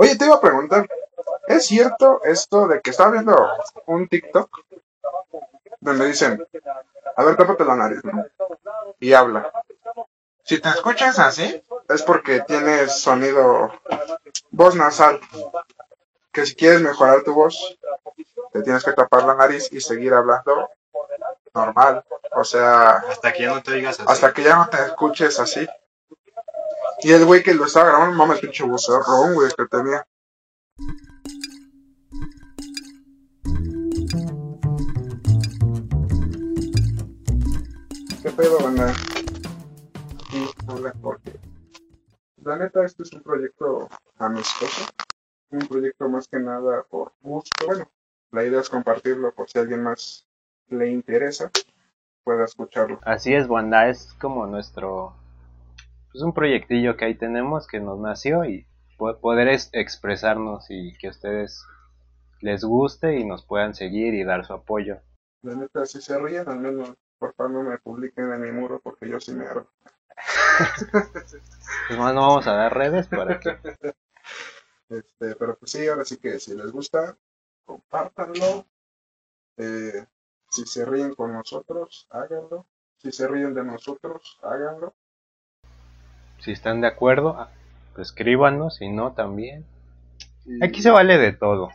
Oye, te iba a preguntar, ¿es cierto esto de que estaba viendo un TikTok donde dicen, a ver, tápate la nariz, ¿no? Y habla. Si te escuchas así, es porque tienes sonido, voz nasal. Que si quieres mejorar tu voz, te tienes que tapar la nariz y seguir hablando normal. O sea, Hasta que ya no te digas así. hasta que ya no te escuches así. Y el güey que lo estaba grabando, mames, pinche vocerrón, güey, que tenía. ¿Qué pedo, banda? Aquí habla Jorge. La neta, este es un proyecto amistoso. Un proyecto más que nada por gusto. Bueno, la idea es compartirlo por si alguien más le interesa, pueda escucharlo. Así es, Wanda, es como nuestro... Pues un proyectillo que ahí tenemos que nos nació y po- poder es- expresarnos y que a ustedes les guste y nos puedan seguir y dar su apoyo. La neta, si se ríen, al menos por favor no me publiquen en mi muro porque yo sí me hago. Pues más no vamos a dar redes para que... Este, pero pues sí, ahora sí que si les gusta, compártanlo. Eh, si se ríen con nosotros, háganlo. Si se ríen de nosotros, háganlo. Si están de acuerdo, ah, pues escríbanos, si no también. Y, Aquí se vale de todo.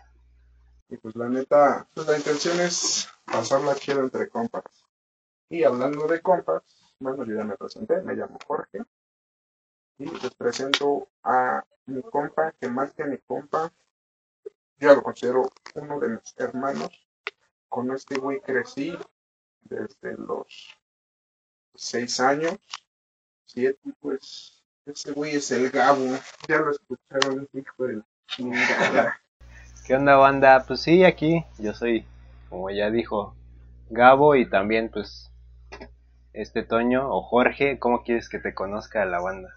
y pues la neta, pues la intención es pasarla chido entre compas. Y hablando de compas, bueno, yo ya me presenté, me llamo Jorge. Y les presento a mi compa, que más que mi compa, yo lo considero uno de mis hermanos. Con este güey crecí desde los seis años, siete, pues ese güey es el Gabo. Ya lo escucharon, hijo de. ¿Qué onda, banda? Pues sí, aquí yo soy, como ya dijo, Gabo y también pues este Toño o Jorge, ¿cómo quieres que te conozca la banda?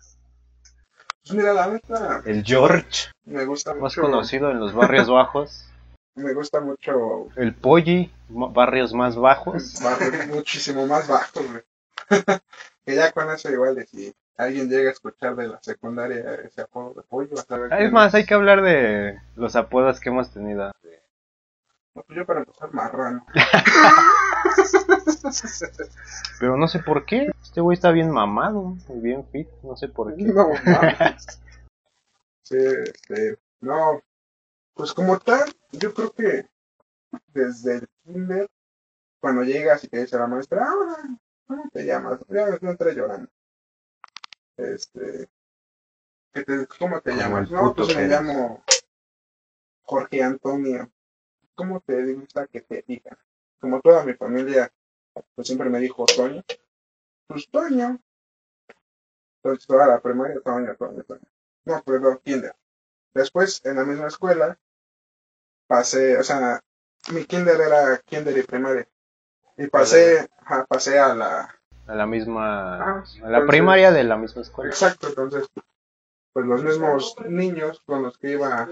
Pues mira, la neta, El George, me gusta más conocido en los barrios bajos. Me gusta mucho El Polly, barrios más bajos. barrios muchísimo más bajos, güey. que ya con eso igual de si alguien llega a escuchar de la secundaria ese apodo de pollo, vas a ver Ah, Es más, hay que hablar de los apodos que hemos tenido. No, pues yo para empezar marrano. Pero no sé por qué. Este güey está bien mamado, y bien fit, no sé por qué. No. Sí, este, no, pues como tal, yo creo que desde el kinder, cuando llegas y te dice la maestra, ahora, ¿cómo te llamas? Ya no entré llorando. Este, que te- ¿cómo te Como llamas? No, pues me eres. llamo Jorge Antonio. ¿Cómo te gusta que te digan? Como toda mi familia, pues siempre me dijo Toño. Pues Toño. Entonces toda la primaria, Toño, Toño, Toño. No, perdón, kinder. Después, en la misma escuela, pasé, o sea, mi kinder era kinder y primaria. Y pasé, ajá, pasé a la... A la misma. Ah, A la entonces- primaria de la misma escuela. Exacto, entonces, pues los mismos niños con los que iba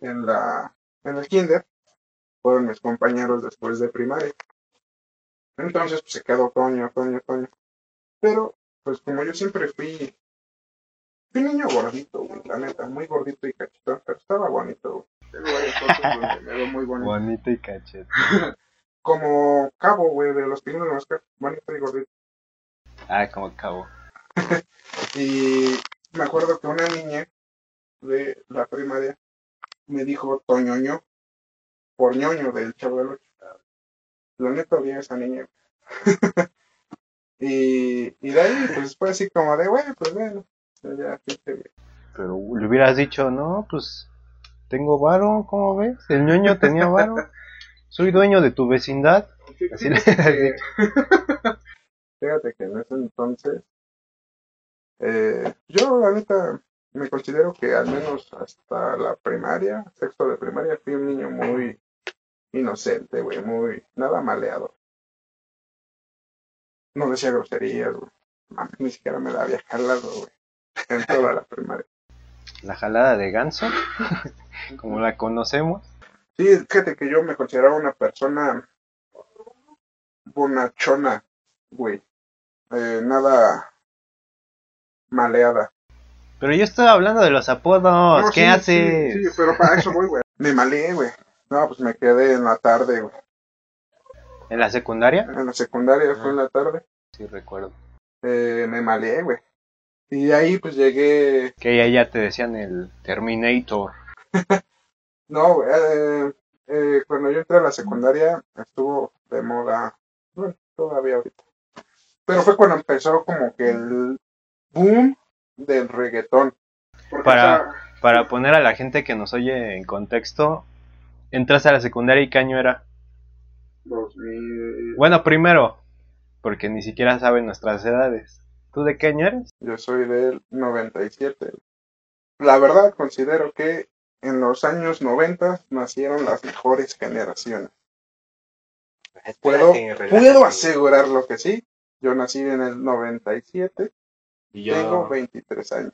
en la en el kinder fueron mis compañeros después de primaria. Entonces, pues se quedó Toño, Toño, Toño. Pero, pues como yo siempre fui, fui niño gordito, güey, la neta, muy gordito y cachetón, pero estaba bonito, güey. Tengo varias fotos donde me veo muy bonito. Bonito y cachete. Como cabo, güey, de los pingüinos de Mosca, bonito y gordito. Ah, como cabo. Y me acuerdo que una niña de la primaria me dijo Toñoño, por ñoño del chavo del ocho. La neta a esa niña. y, y de ahí, pues fue así como de, bueno, pues bueno. Ya. Pero le hubieras dicho, no, pues tengo varo, ¿cómo ves? El ñoño tenía varo. Soy dueño de tu vecindad. Así le. Fíjate que en ese entonces, eh, yo la neta me considero que al menos hasta la primaria, sexto de primaria, fui un niño muy inocente, güey, muy, nada maleado. No decía groserías, güey. Ni siquiera me la había jalado, güey, en toda la primaria. La jalada de ganso, como la conocemos. Sí, fíjate que yo me consideraba una persona bonachona, güey. Eh, nada maleada. Pero yo estoy hablando de los apodos. No, ¿Qué sí, haces? Sí, sí, pero para eso voy, güey. Me malé, güey. No, pues me quedé en la tarde, güey. ¿En la secundaria? En la secundaria fue en la tarde. Sí, recuerdo. Eh, me malé, güey. Y ahí, pues llegué. Que ya, ya te decían el Terminator. No, eh, eh, cuando yo entré a la secundaria, estuvo de moda. Bueno, todavía ahorita. Pero fue cuando empezó como que el boom del reggaetón. Para- Para poner a la gente que nos oye en contexto, entras a la secundaria y qué año era. 2000 Bueno, primero, porque ni siquiera saben nuestras edades. ¿Tú de qué año eres? Yo soy del 97. La verdad, considero que en los años 90 nacieron las mejores generaciones. Puedo, puedo asegurar lo que sí. Yo nací en el 97, Y tengo 23 años.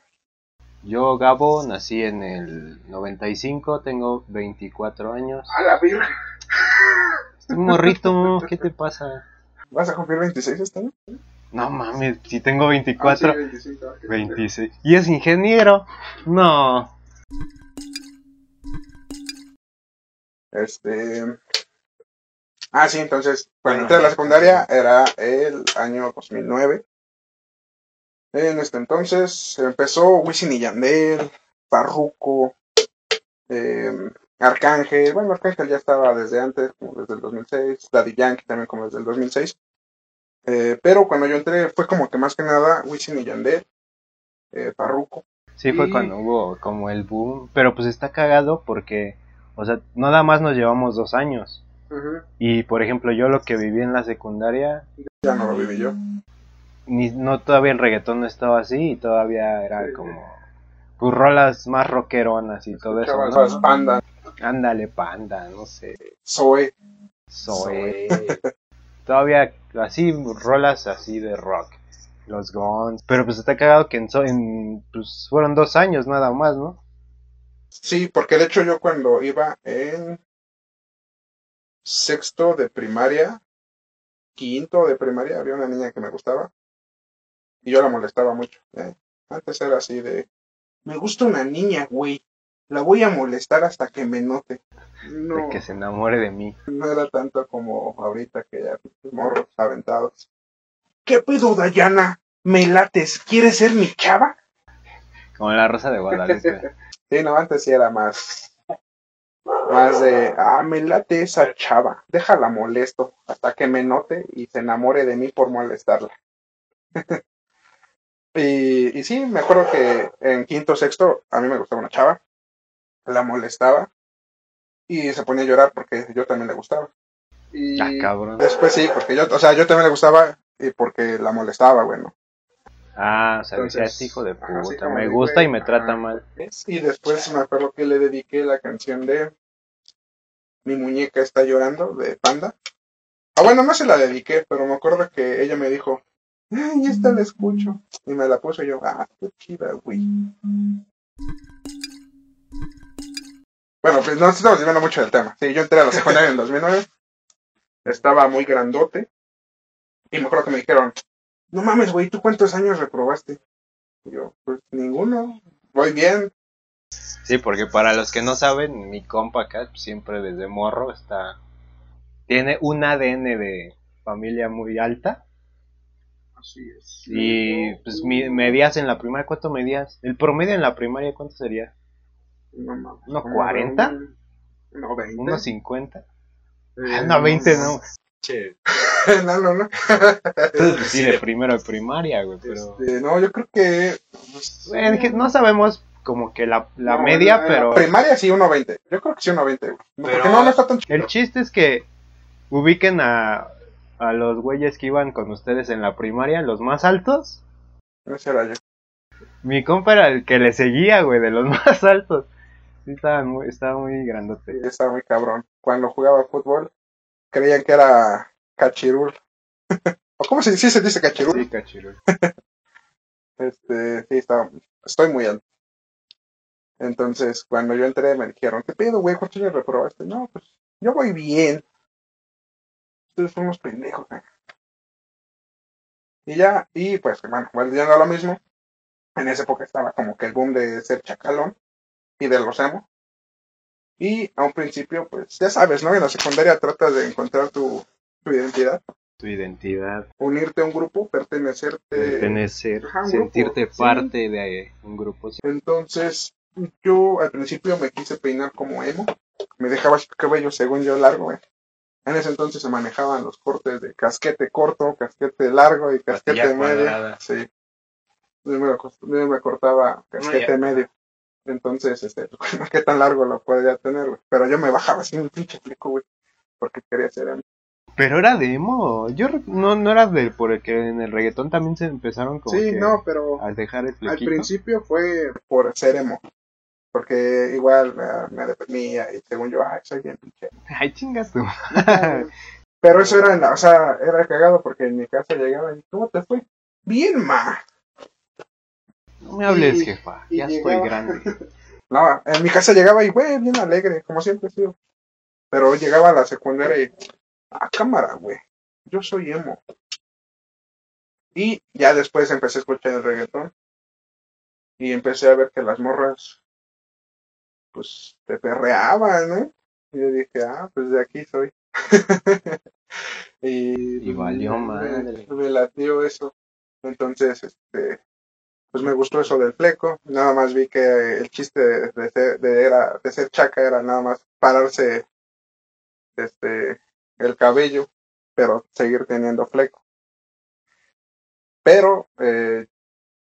Yo, Gabo, nací en el 95, tengo 24 años. ¡A la virgen! Morrito, ¿qué te pasa? ¿Vas a cumplir 26 este año? No mames, si tengo Ah, 24, sí, 25, ok. 26. ¿Y es ingeniero? No. Este. Ah, sí, entonces, cuando entré a la secundaria era el año 2009. En este entonces empezó Wisin y Yandel, Farruko, eh, Arcángel. Bueno, Arcángel ya estaba desde antes, como desde el 2006. Daddy Yankee también como desde el 2006. Eh, pero cuando yo entré fue como que más que nada Wisin y Yandel, eh, Farruko. Sí, fue Y- cuando hubo como el boom. Pero pues está cagado porque, o sea, nada más nos llevamos dos años. Y por ejemplo, yo lo que viví en la secundaria, Ya no lo viví yo. ni, no todavía el reggaetón no estaba así y todavía era Sí. como pues rolas más rockeronas y todo eso. ¿no? Panda, Ándale, panda, no sé. Zoe. Zoe. todavía así, rolas así de rock. Los Guns. Pero pues está cagado que en, en pues fueron dos años nada más, ¿no? Sí, porque de hecho yo cuando iba en sexto de primaria, quinto de primaria, había una niña que me gustaba y yo la molestaba mucho. ¿eh? Antes era así de, me gusta una niña, güey, la voy a molestar hasta que me note. No, De que se enamore de mí. no era tanto como ahorita que ya morros aventados. ¿Qué pedo, Dayana? ¿Me lates? ¿Quieres ser mi chava? Como la rosa de Guadalupe. Sí, no, antes sí era más. Más de, ah, me late esa chava, déjala molesto hasta que me note y se enamore de mí por molestarla. y, y sí, me acuerdo que en quinto sexto a mí me gustaba una chava, la molestaba y se ponía a llorar porque yo también le gustaba. Y Ah, cabrón. después sí, porque yo, o sea, yo también le gustaba y porque la molestaba, bueno. Ah, o sea, Entonces, "Es hijo de así puta, me gusta y me trata mal. Y después me acuerdo que le dediqué la canción de Mi muñeca está llorando de Panda. Ah, bueno, no se la dediqué, pero me acuerdo que ella me dijo, ay, esta la escucho. Y me la puso y yo, ah, qué chida, güey. Bueno, pues no estamos desviando mucho del tema. Sí, yo entré a la secundaria en el 2009. Estaba muy grandote. Y me acuerdo que me dijeron, no mames, güey, ¿tú cuántos años reprobaste? Y yo, pues ninguno. Voy bien, Sí, porque para los que no saben, mi compa acá siempre desde morro está... Tiene un ADN de familia muy alta. Así es. Y pues mi- medías en la primaria, ¿cuánto medías? El promedio en la primaria, ¿cuánto sería? No mames. ¿Uno como 40? un- No, 20. ¿Unos 50? Eh, Ah, no, 20 no. Che, no, no, no. Pues sí, de primero de primaria, güey, pero... Este, no, yo creo que. pues, que no sabemos como que la, la no, media, la pero... Primaria sí, 1.20. Yo creo que sí, 1.20. güey. No, Pero- Porque no, no está tan chido. El chiste es que ubiquen a, a los güeyes que iban con ustedes en la primaria, los más altos. Ese era yo. Mi compa era el que le seguía, güey, de los más altos. Sí, estaba muy, estaba muy grandote. Sí, estaba muy cabrón. Cuando jugaba fútbol, creían que era cachirul. ¿O cómo se dice? Sí, se dice cachirul. Sí, cachirul. Este, sí, estaba, estoy muy alto. Entonces, cuando yo entré, me dijeron, ¿qué pedo, güey? ¿Cuántos años reprobaste? No, pues, yo voy bien. Ustedes son unos pendejos, güey. Y ya, y pues, bueno, volviendo a lo mismo, En esa época estaba como que el boom de ser chacalón y de los emo. Y a un principio, pues ya sabes, ¿no? En la secundaria tratas de encontrar tu, tu identidad, Tu identidad, unirte a un grupo, pertenecerte. pertenecer, un sentirte grupo, sí. parte de un grupo. sí. Entonces, yo al principio me quise peinar como emo. Me dejaba el cabello, según yo, largo. eh. En ese entonces se manejaban los cortes de casquete corto, casquete largo y casquete medio. Sí. Yo me, acost- yo me cortaba casquete ya. medio. Entonces, este, qué tan largo lo podía tener, güey. Pero yo me bajaba así un pinche fleco, güey. Porque quería ser emo. Pero era de emo. Yo no, no era de porque en el reggaetón también se empezaron como Sí, que no, pero a dejar el al principio fue por ser emo. Porque igual eh, me deprimía y según yo, ay, soy bien pinche Ay, chingas tú. Pero eso era, en la- o sea, era cagado porque en mi casa llegaba y, ¿cómo te fue? Bien, ma. No me hables, Y- jefa. Ya llegaba- estoy grande. No, en mi casa llegaba y, güey, bien alegre, como siempre he sido. Pero llegaba a la secundaria y, ah, cámara, güey, yo soy emo. Y ya después empecé a escuchar el reggaetón. Y empecé a ver que las morras, pues, te perreaban, ¿no? Y yo dije, ah, pues de aquí soy. y, Y valió me- madre. Me, latió eso. Entonces, este, pues me gustó eso del fleco. Nada más vi que el chiste de, ser, de, era, de ser chaca era nada más pararse este, el cabello, pero seguir teniendo fleco. Pero eh,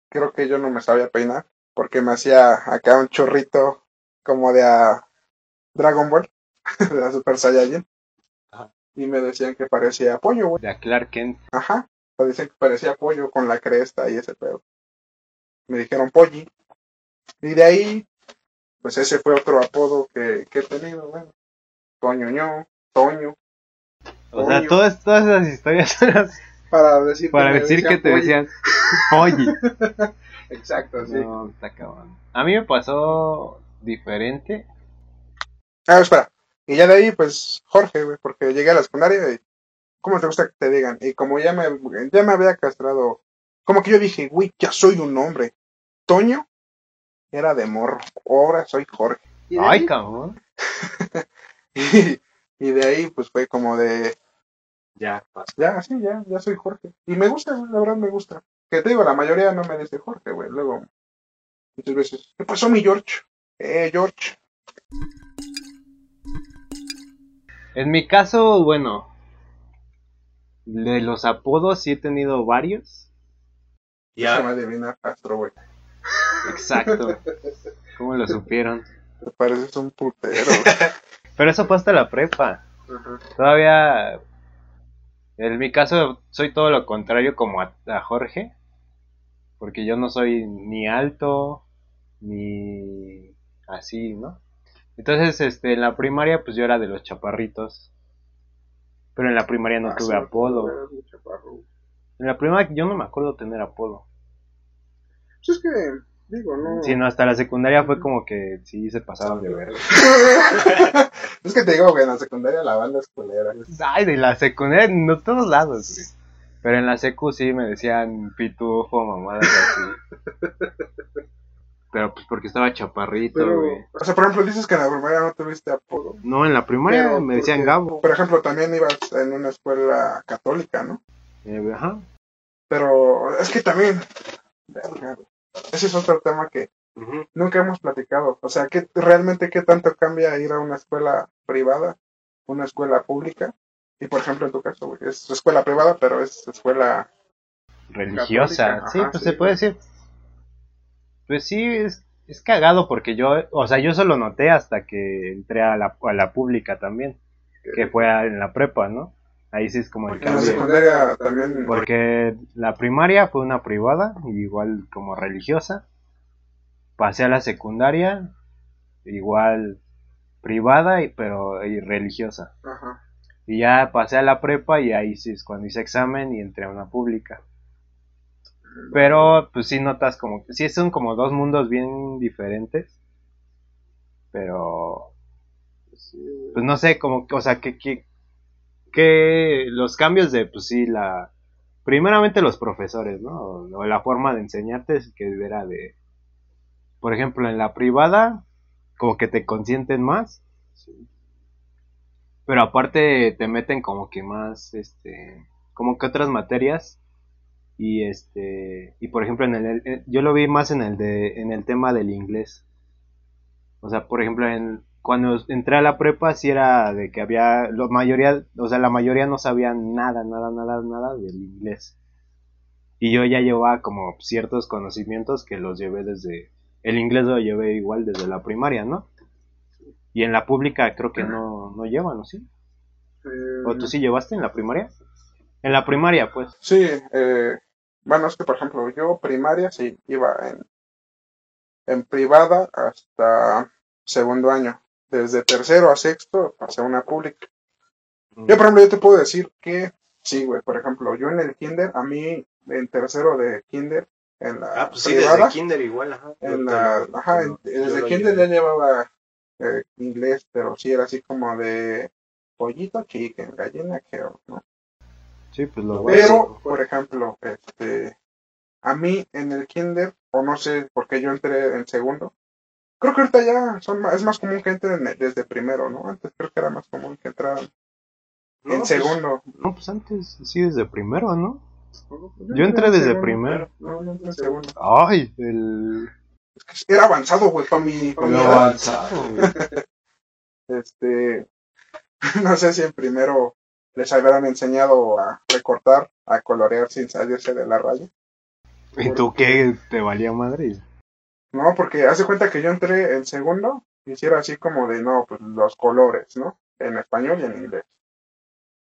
creo que yo no me sabía peinar porque me hacía acá un chorrito como de a Dragon Ball, de la Super Saiyajin. Ajá. Y me decían que parecía pollo, güey. De a Clark Kent. Ajá. Me decían que parecía pollo con la cresta y ese pedo. Me dijeron polli. Y de ahí, pues ese fue otro apodo que, que he tenido, bueno. Toñoño, Toño. O sea, todas, todas esas historias eran Para decir para me decir que te decían oye. Exacto, sí. No, está cabrón. A mí me pasó diferente. Ah, espera. Y ya de ahí, pues, Jorge, güey, porque llegué a la secundaria y, ¿cómo te gusta que te digan? Y como ya me, ya me había castrado, como que yo dije, güey, ya soy un hombre. Toño era de morro, ahora soy Jorge. Ay, cabrón. y, y de ahí, pues, fue como de, Ya, pasó. ya, sí, ya, ya soy Jorge. Y me gusta, la verdad me gusta. Que te digo, la mayoría no me dice Jorge, güey. Luego, muchas veces, ¿qué pasó, mi George? Eh, George. En mi caso, bueno, de los apodos sí he tenido varios. Ya. me adivina güey. Exacto. ¿Cómo lo supieron? Te pareces un putero. Pero eso fue hasta la prepa. Todavía, en mi caso, soy todo lo contrario como a, a Jorge. Porque yo no soy ni alto, ni así, ¿no? Entonces, este, en la primaria, pues yo era de los chaparritos. Pero en la primaria no Ah, tuve sí, apodo. En la primaria yo no me acuerdo tener apodo. Pues es que, digo, no. Sino hasta la secundaria fue como que sí se pasaban de ver. es que te digo, güey, en la secundaria la banda es culera. Ay, de la secundaria, no todos lados, güey. Pero en la secu sí me decían pitufo, mamadas así. Pero pues porque estaba chaparrito, Pero, güey. o sea, por ejemplo, dices que en la primaria no tuviste apodo. No, en la primaria Pero me decían porque, Gabo. Por ejemplo, también ibas en una escuela católica, ¿no? Eh, ajá. Pero es que también, verga, güey. Ese es otro tema que nunca hemos platicado. O sea, ¿qué, realmente qué tanto cambia ir a una escuela privada, una escuela pública? Y por ejemplo, en tu caso, güey, es escuela privada, pero es escuela... Religiosa. Sí, ajá, pues sí. se puede decir. Pues sí, es, es cagado porque yo, o sea, yo solo noté hasta que entré a la, a la pública también. Que fue en la prepa, ¿no? Ahí sí es como el la cambio. secundaria también... Porque la primaria fue una privada, igual como religiosa. Pasé a la secundaria, igual privada, y- pero y religiosa. Ajá. Y ya pasé a la prepa y ahí sí es cuando hice examen y entré a una pública. Pero pues sí notas como que sí son como dos mundos bien diferentes. Pero pues no sé, como, o sea, que, que, que los cambios de, pues sí, la, primeramente los profesores, ¿no? O, la forma de enseñarte es que era de, por ejemplo, en la privada, como que te consienten más. Pero aparte te meten como que más, este, como que otras materias. Y este, y por ejemplo, en el, yo lo vi más en el de, en el tema del inglés. O sea, por ejemplo, en, cuando entré a la prepa sí era de que había, la mayoría, o sea, la mayoría no sabía nada, nada, nada, nada del inglés. Y yo ya llevaba como ciertos conocimientos que los llevé desde, el inglés lo llevé igual desde la primaria, ¿no? Y en la pública creo que no, no llevan, ¿o sí? ¿O tú sí llevaste en la primaria? En la primaria, pues. Sí, eh, bueno, es que por ejemplo yo primaria sí iba en, en privada hasta segundo año desde tercero a sexto pasé a una pública. Mm. Yo, por ejemplo, yo te puedo decir que, sí, güey, por ejemplo, yo en el kinder, a mí, en tercero de kinder, en la ah, pues sí, desde kinder igual, ajá. En la, ajá, desde kinder ya llevaba eh, inglés, pero sí era así como de pollito chicken, gallina que ¿no? Sí, pues lo Pero, por ejemplo, este, a mí en el kinder, o no sé por qué yo entré en segundo, Creo que ahorita ya son es más común que entren desde primero, ¿no? Antes creo que era más común que entraran en pues, segundo. No, pues antes sí desde primero, ¿no? yo, entré desde primero. No, no entré en segundo. Ay, el... Es que era avanzado, güey, para mi... avanzado, este... No sé si en primero les habrán enseñado a recortar, a colorear sin salirse de la raya. ¿Y tú qué te valía Madrid? No, porque hace cuenta que yo entré en segundo, hiciera así como de, no, pues los colores, ¿no? En español y en inglés.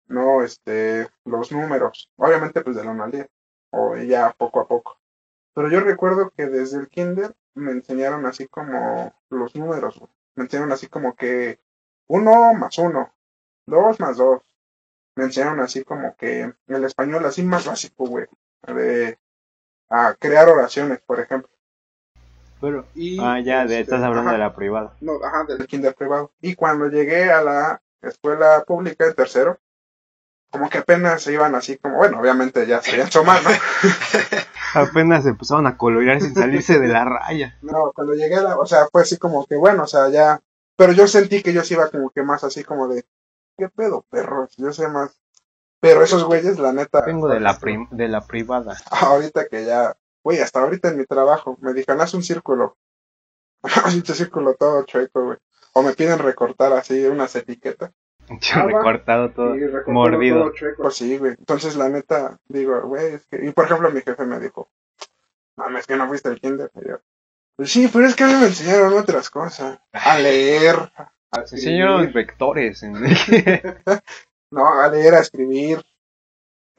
No, este, los números. Obviamente, pues de la 1 al 10. O ya poco a poco. Pero yo recuerdo que desde el kinder me enseñaron así como los números. Me enseñaron así como que uno más uno, dos más dos. Me enseñaron así como que el español así más básico, güey. De a crear oraciones, por ejemplo. Pero, y, ah, ya, de, estás este, hablando de la privada. No, ajá, del kinder privado. Y cuando llegué a la escuela pública en tercero, como que apenas se iban así como, bueno, obviamente ya se habían hecho ¿no? apenas empezaron a colorear sin salirse de la raya. No, cuando llegué a la, o sea, fue así como que, bueno, o sea, ya, pero yo sentí que yo sí iba como que más así como de, ¿qué pedo, perros? Yo sé más. Pero esos güeyes, la neta. Vengo de la, de la privada. Ahorita que ya Güey, hasta ahorita en mi trabajo me dijeron, haz un círculo. haz un círculo todo chueco, güey. O me piden recortar así unas etiquetas. Yo recortado todo, mordido. Todo chueco, sí, güey. Entonces, la neta, digo, güey, es que... Y por ejemplo, mi jefe me dijo, mames, que no fuiste al kinder. Y yo, pues sí, pero es que a mí me enseñaron otras cosas. A leer. A enseñaron vectores. no, a leer, a escribir,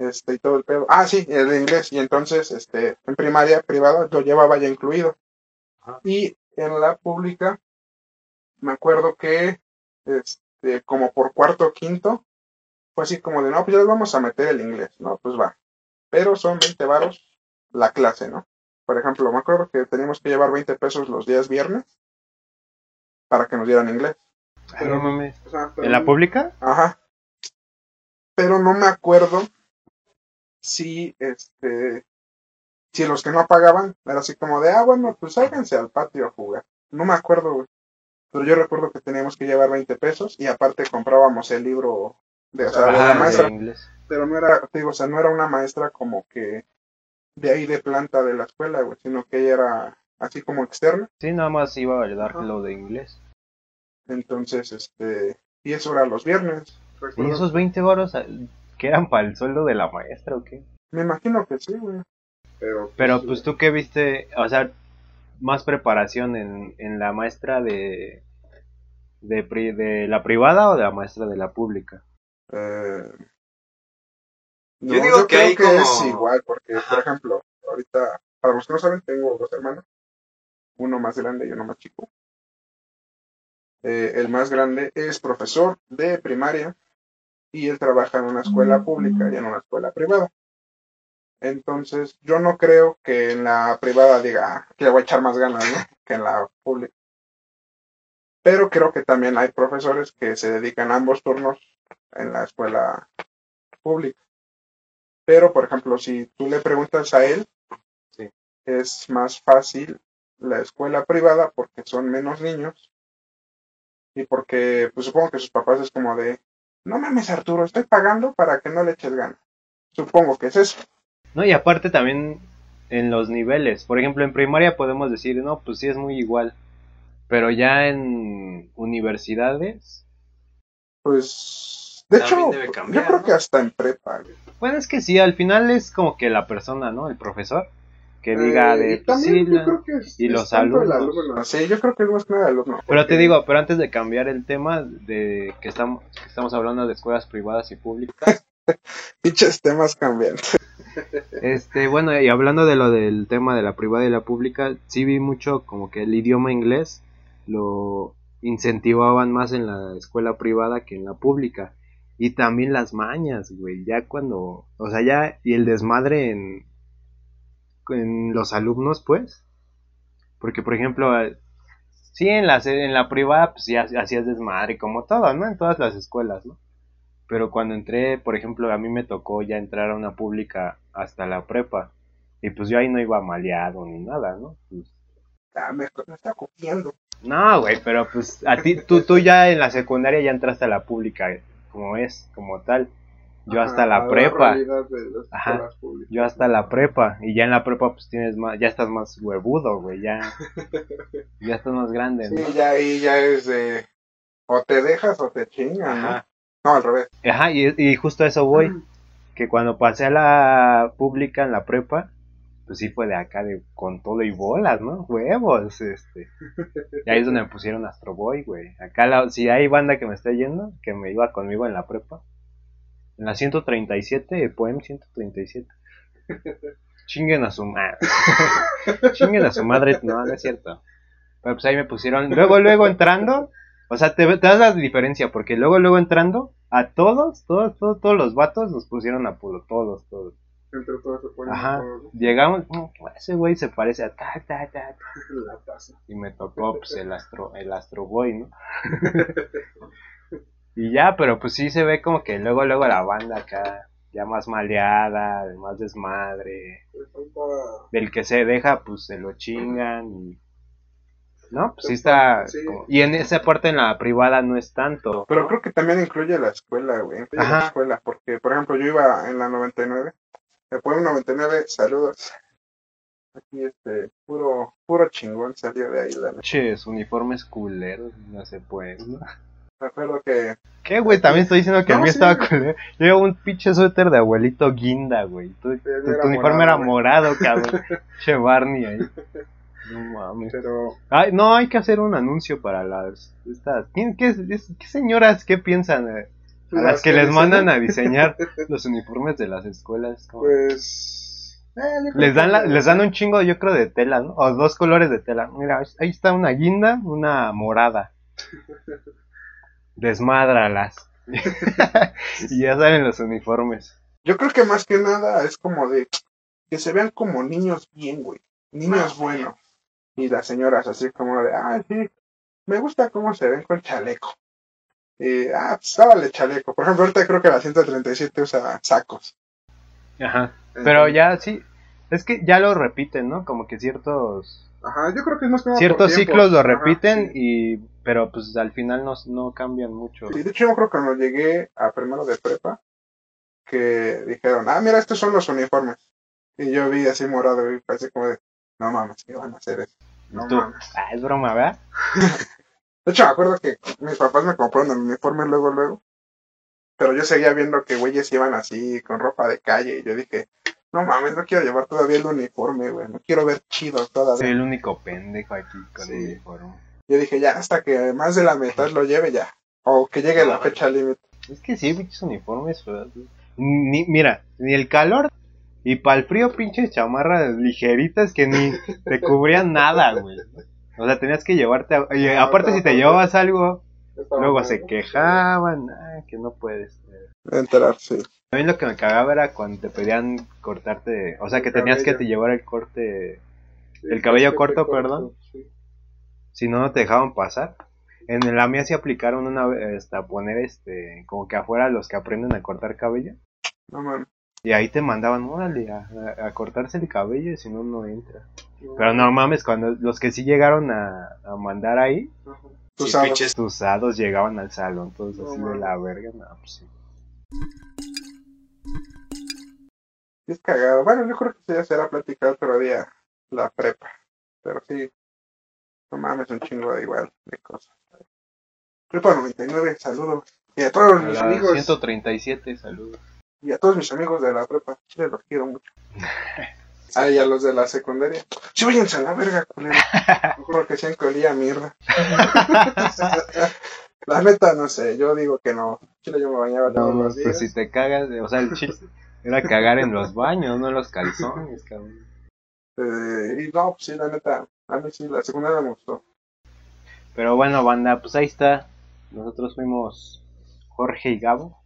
este, y todo el pedo. Ah, sí, el inglés. Y entonces, este, en primaria privada lo llevaba ya incluido. Y en la pública, me acuerdo que, este, como por cuarto o quinto, fue así como de, no, pues ya les vamos a meter el inglés, ¿no? Pues va. Pero son 20 varos la clase, ¿no? Por ejemplo, me acuerdo que teníamos que llevar 20 pesos los días viernes para que nos dieran inglés. Pero, no mames. ¿En la pública? Ajá. Pero no me acuerdo si, este, si los que no pagaban, era así como de, ah, bueno, pues háganse al patio a jugar. No me acuerdo, güey. Pero yo recuerdo que teníamos que llevar 20 pesos y aparte comprábamos el libro de, o sea, de la maestra. Pero no era, digo, o sea, no era una maestra como que de ahí de planta de la escuela, güey, sino que ella era así como externa. Sí, nada más iba a dar lo de inglés. Entonces, este, y eso era los viernes. ¿Y esos 20 baros eran para el sueldo de la maestra o qué? Me imagino que sí, güey. Pero, Pero pues, pues tú qué viste, o sea, más preparación en, en la maestra de, de, de la privada o de la maestra de la pública? Eh, yo digo que, creo que es igual, porque, por ejemplo, ahorita, para los que no saben, tengo dos hermanos, uno más grande y uno más chico. Eh, el más grande es profesor de primaria y él trabaja en una escuela pública y en una escuela privada. Entonces, yo no creo que en la privada diga ah, que le voy a echar más ganas, ¿no? Que en la pública. Pero creo que también hay profesores que se dedican a ambos turnos en la escuela pública. Pero, por ejemplo, si tú le preguntas a él, es más fácil la escuela privada porque son menos niños y porque, pues supongo que sus papás es como de, no mames Arturo, estoy pagando para que no le eches ganas. Supongo que es eso. No, y aparte también en los niveles. Por ejemplo, en primaria podemos decir, no, pues sí es muy igual. Pero ya en universidades. Pues. De hecho, yo creo que hasta en prepa. Bueno, es que sí, al final es como que la persona, ¿no? El profesor. Que diga eh, de. Pues, sí, y los alumnos. Sí, yo creo que es más que nada alumno. Pero te digo, pero antes de cambiar el tema de que estamos, que estamos hablando de escuelas privadas y públicas. Pinches temas cambiantes. Este, bueno, y hablando de lo del tema de la privada y la pública, sí vi mucho como que el idioma inglés lo incentivaban más en la escuela privada que en la pública. Y también las mañas, güey, ya cuando, o sea, ya, y el desmadre en, en los alumnos, pues. Porque, por ejemplo, sí, en la, en la privada, pues ya hacías desmadre, como todo, ¿no? En todas las escuelas, ¿no? Pero cuando entré, por ejemplo, a mí me tocó ya entrar a una pública hasta la prepa. Y pues yo ahí no iba maleado ni nada, ¿no? Pues... Ah, me, está copiando. No, güey, pero pues a ti, tú, tú ya en la secundaria ya entraste a la pública, como es, como tal. Yo hasta la prepa. Ajá, yo hasta la prepa. Y ya en la prepa pues tienes más, ya estás más huevudo, güey, ya. ya estás más grande, ¿no? Sí, ya ahí ya es de... O te dejas o te chingan, ¿no? No, al revés. Ajá, y, y justo a eso voy. Que cuando pasé a la pública en la prepa, pues sí fue de acá de con todo y bolas, ¿no? Huevos, este. Y ahí es donde me pusieron Astro Boy, güey. Acá la, si hay banda que me está yendo, que me iba conmigo en la prepa. En la 137, Poem 137. Chinguen a su madre. Chinguen a su madre. No, no es cierto. Pero pues ahí me pusieron. Luego, luego entrando, o sea, te, das la diferencia, porque luego, luego entrando, a todos, todos, todos, todos los vatos nos pusieron a pulo, todos, todos. Entre todos se ponen Ajá. Llegamos, ese güey se parece a ta, ta. Y me tocó pues, el astro, el astro boy, ¿no? Y ya, pero pues sí se ve como que luego, luego la banda acá, ya más maleada, más desmadre. Del que se deja, pues se lo chingan y ¿no? Pues sí está... Y en esa parte en la privada no es tanto. Pero creo que también incluye la escuela, güey. La escuela, porque, por ejemplo, yo iba en la 99. Después de 99, saludos. Aquí, este, puro, puro chingón salió de ahí la Ches, uniformes culeros, no se puede, ¿no? Me acuerdo que... ¿Qué, güey? También estoy diciendo que el mío estaba culero. Yo llevo un pinche suéter de abuelito guinda, güey. Tu, uniforme era morado, cabrón. che Barney ahí. No mames. Pero. Ay, no, hay que hacer un anuncio para las. Estas, ¿qué, qué, qué señoras qué piensan? Eh? A las que, les mandan a diseñar los uniformes de las escuelas. Pues. Eh, les dan les dan un chingo, yo creo, de tela, ¿no? O dos colores de tela. Mira, ahí está una guinda, una morada. Desmádralas. y ya salen los uniformes. Yo creo que más que nada es como de que se vean como niños bien, güey. Niños buenos. Y las señoras así como de, ah, sí, me gusta cómo se ven con chaleco. Y, ah, pues chaleco. Por ejemplo, ahorita creo que la 137 usa sacos. Ajá. Pero ya sí, es que ya lo repiten, ¿no? Como que ciertos... Ajá, yo creo que es más que Ciertos ciclos lo repiten y... Pero pues al final no, no cambian mucho. Sí, de hecho yo creo que cuando llegué a primero de prepa, que dijeron, ah, mira, estos son los uniformes. Y yo vi así morado y parece como de, no mames, ¿qué van a hacer eso? No mames. Ah, es broma, ¿verdad? de hecho, me acuerdo que mis papás me compraron el uniforme luego, luego. Pero yo seguía viendo que güeyes iban así, con ropa de calle. Y yo dije, no mames, no quiero llevar todavía el uniforme, güey. No quiero ver chido todavía. Soy el único pendejo aquí con el uniforme. Yo dije, ya, hasta que más de la mitad lo lleve ya. O que llegue la fecha límite. Es que sí, bichos uniformes, Ni, mira, ni el calor y para el frío, pinches chamarras ligeritas que ni te cubrían nada, güey. O sea, tenías que llevarte. Y aparte, si te llevabas algo, luego se quejaban, ah, que no puedes. Entrar, sí. A mí lo que me cagaba era cuando te pedían cortarte. O sea, que tenías que te llevar el corte. el cabello corto, perdón. Si no, no te dejaban pasar. En la mía sí aplicaron una vez a poner este. Como que afuera los que aprenden a cortar cabello. No mames Y ahí te mandaban, órale, a, cortarse el cabello y si no, no entra. Pero no mames, cuando los que sí llegaron a, a mandar ahí, tus hados llegaban al salón, todos No así de la verga, no, pues sí. Es cagado. Bueno, yo creo que ya será platicar otro día la prepa. Pero sí, no mames, un chingo de igual de cosas. Prepa 99, saludos. Y a todos A mis amigos 137, saludos. y a todos mis amigos de la prepa. Sí, los quiero mucho. Ah, y a los de la secundaria. Sí, váyanse a la verga, culero. Porque siempre olía a mierda. la neta, no sé, yo digo que no. Chile, yo me bañaba No, todos los pues días. si te cagas, o sea, el chiste era cagar en los baños, no en los calzones, cabrón. Eh, y no, pues sí, la neta, a mí sí, la secundaria me gustó. Pero bueno, banda, pues ahí está. Nosotros fuimos Jorge y Gabo,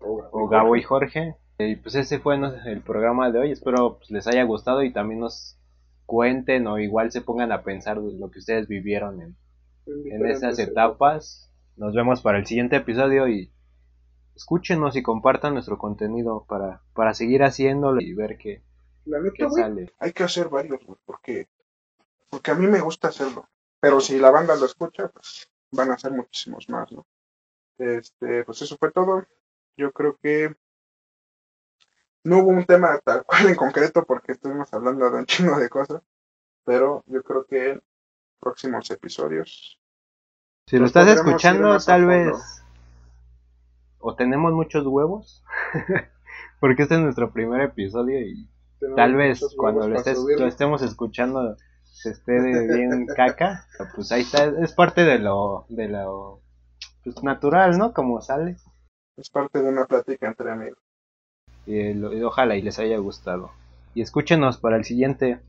o Gabo y Jorge. Y pues ese fue el programa de hoy. Espero pues, les haya gustado y también nos cuenten o igual se pongan a pensar lo que ustedes vivieron en, en esas etapas. Nos vemos para el siguiente episodio y escúchenos y compartan nuestro contenido para, para seguir haciéndolo y ver qué, La qué sale. hay que hacer varios, porque, porque a mí me gusta hacerlo. Pero si la banda lo escucha, pues van a ser muchísimos más, ¿no? Este, pues eso fue todo. Yo creo que no hubo un tema tal cual en concreto porque estuvimos hablando de un chingo de cosas, pero yo creo que en próximos episodios Si lo estás escuchando, tal vez o tenemos muchos huevos, porque este es nuestro primer episodio y tal vez cuando lo, estés, lo estemos escuchando se esté de bien caca, pues ahí está, es parte de lo, de lo pues, natural, ¿no? Como sale. es parte de una plática entre amigos. Y, lo- y ojalá y les haya gustado. Y escúchenos para el siguiente.